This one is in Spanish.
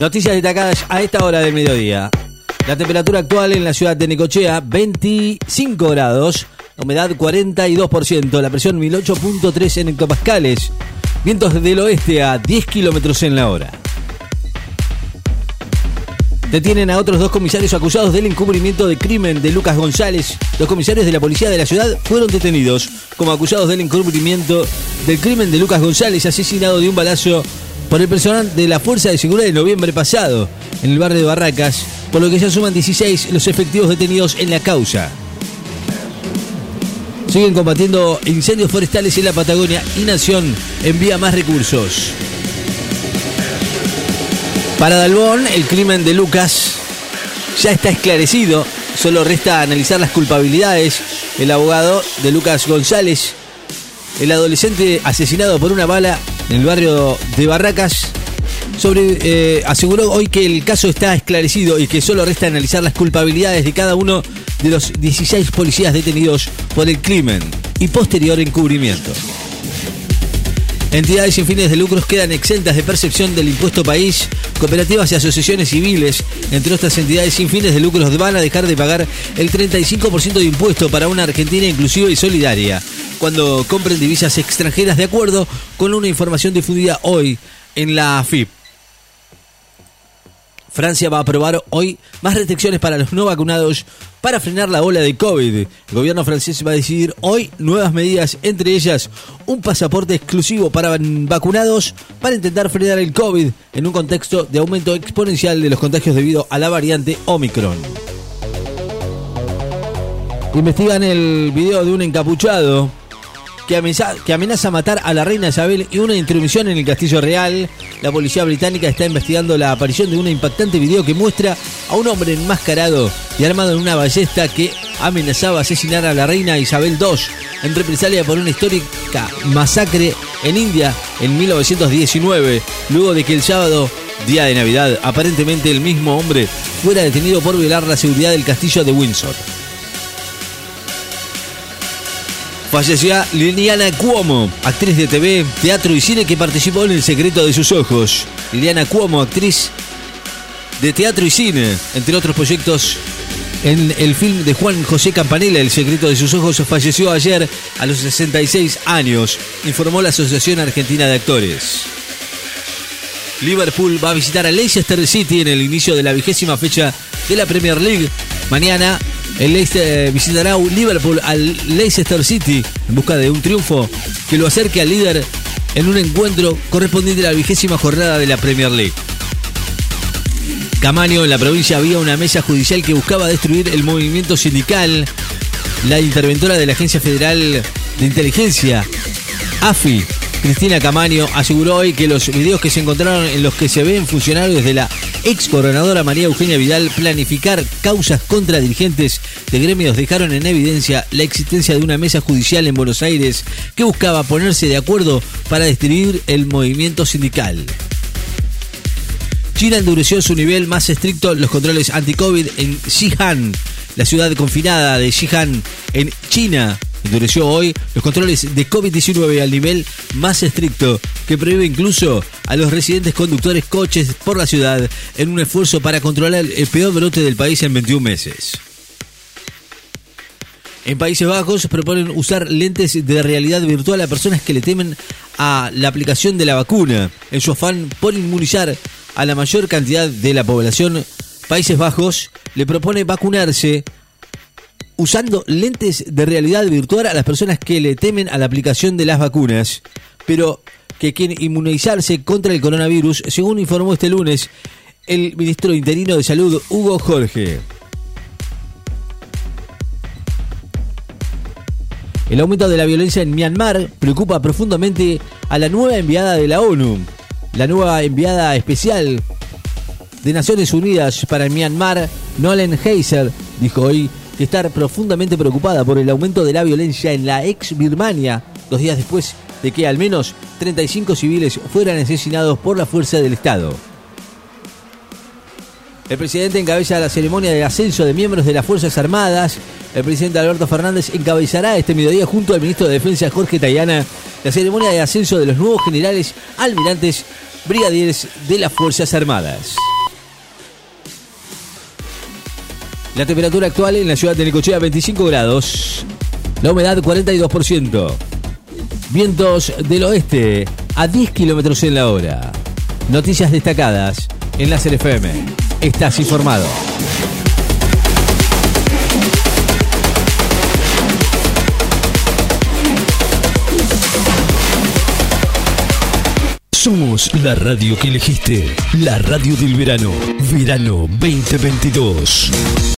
Noticias destacadas a esta hora del mediodía. La temperatura actual en la ciudad de Necochea, 25 grados. Humedad 42%. La presión 1008.3 en hectopascales. Vientos del oeste a 10 kilómetros en la hora. Detienen a otros dos comisarios acusados del encubrimiento de crimen de Lucas González. Los comisarios de la policía de la ciudad fueron detenidos como acusados del encubrimiento del crimen de Lucas González, asesinado de un balazo por el personal de la Fuerza de Seguridad de noviembre pasado en el barrio de Barracas, por lo que ya suman 16 los efectivos detenidos en la causa. Siguen combatiendo incendios forestales en la Patagonia y Nación envía más recursos. Para Dalbón, el crimen de Lucas ya está esclarecido. Solo resta analizar las culpabilidades. El abogado de Lucas González, el adolescente asesinado por una bala en el barrio de Barracas, sobre, eh, aseguró hoy que el caso está esclarecido y que solo resta analizar las culpabilidades de cada uno de los 16 policías detenidos por el crimen y posterior encubrimiento. Entidades sin fines de lucros quedan exentas de percepción del impuesto país. Cooperativas y asociaciones civiles, entre otras entidades sin fines de lucros, van a dejar de pagar el 35% de impuesto para una Argentina inclusiva y solidaria cuando compren divisas extranjeras de acuerdo con una información difundida hoy en la AFIP. Francia va a aprobar hoy más restricciones para los no vacunados para frenar la ola de COVID. El gobierno francés va a decidir hoy nuevas medidas, entre ellas un pasaporte exclusivo para vacunados para intentar frenar el COVID en un contexto de aumento exponencial de los contagios debido a la variante Omicron. Investigan el video de un encapuchado que amenaza, que amenaza matar a la reina Isabel y una intromisión en el Castillo Real. La policía británica está investigando la aparición de un impactante video que muestra a un hombre enmascarado y armado en una ballesta que amenazaba asesinar a la reina Isabel II en represalia por una histórica masacre en India en 1919, luego de que el sábado día de Navidad, aparentemente el mismo hombre fuera detenido por violar la seguridad del castillo de Windsor. Falleció Liliana Cuomo, actriz de TV, teatro y cine que participó en El secreto de sus ojos. Liliana Cuomo, actriz de teatro y cine, entre otros proyectos en el film de Juan José Campanella, El secreto de sus ojos, falleció ayer a los 66 años, informó la Asociación Argentina de Actores. Liverpool va a visitar a Leicester City en el inicio de la vigésima fecha de la Premier League. Mañana el Leicester visitará Liverpool al Leicester City en busca de un triunfo que lo acerque al líder en un encuentro correspondiente a la vigésima jornada de la Premier League. Camaño, en la provincia había una mesa judicial que buscaba destruir el movimiento sindical. La interventora de la Agencia Federal de Inteligencia, AFI, Cristina Camaño aseguró hoy que los videos que se encontraron en los que se ven funcionarios de la ex coronadora María Eugenia Vidal planificar causas contra dirigentes de gremios dejaron en evidencia la existencia de una mesa judicial en Buenos Aires que buscaba ponerse de acuerdo para destruir el movimiento sindical. China endureció su nivel más estricto los controles anti-COVID en Xi'an, la ciudad confinada de Xi'an en China, endureció hoy los controles de COVID-19 al nivel más estricto que prohíbe incluso a los residentes conductores coches por la ciudad en un esfuerzo para controlar el peor brote del país en 21 meses. En Países Bajos proponen usar lentes de realidad virtual a personas que le temen a la aplicación de la vacuna en su afán por inmunizar a la mayor cantidad de la población. Países Bajos le propone vacunarse usando lentes de realidad virtual a las personas que le temen a la aplicación de las vacunas, pero que quieren inmunizarse contra el coronavirus, según informó este lunes el ministro interino de Salud, Hugo Jorge. El aumento de la violencia en Myanmar preocupa profundamente a la nueva enviada de la ONU. La nueva enviada especial de Naciones Unidas para Myanmar, Nolan Heiser, dijo hoy estar profundamente preocupada por el aumento de la violencia en la ex Birmania, dos días después de que al menos 35 civiles fueran asesinados por la fuerza del Estado. El presidente encabeza la ceremonia de ascenso de miembros de las Fuerzas Armadas. El presidente Alberto Fernández encabezará este mediodía junto al ministro de Defensa Jorge Tayana la ceremonia de ascenso de los nuevos generales, almirantes, brigadieres de las Fuerzas Armadas. La temperatura actual en la ciudad de Necochea 25 grados. La humedad 42%. Vientos del oeste a 10 kilómetros en la hora. Noticias destacadas en la FM. Estás informado. Somos la radio que elegiste, la radio del verano, verano 2022.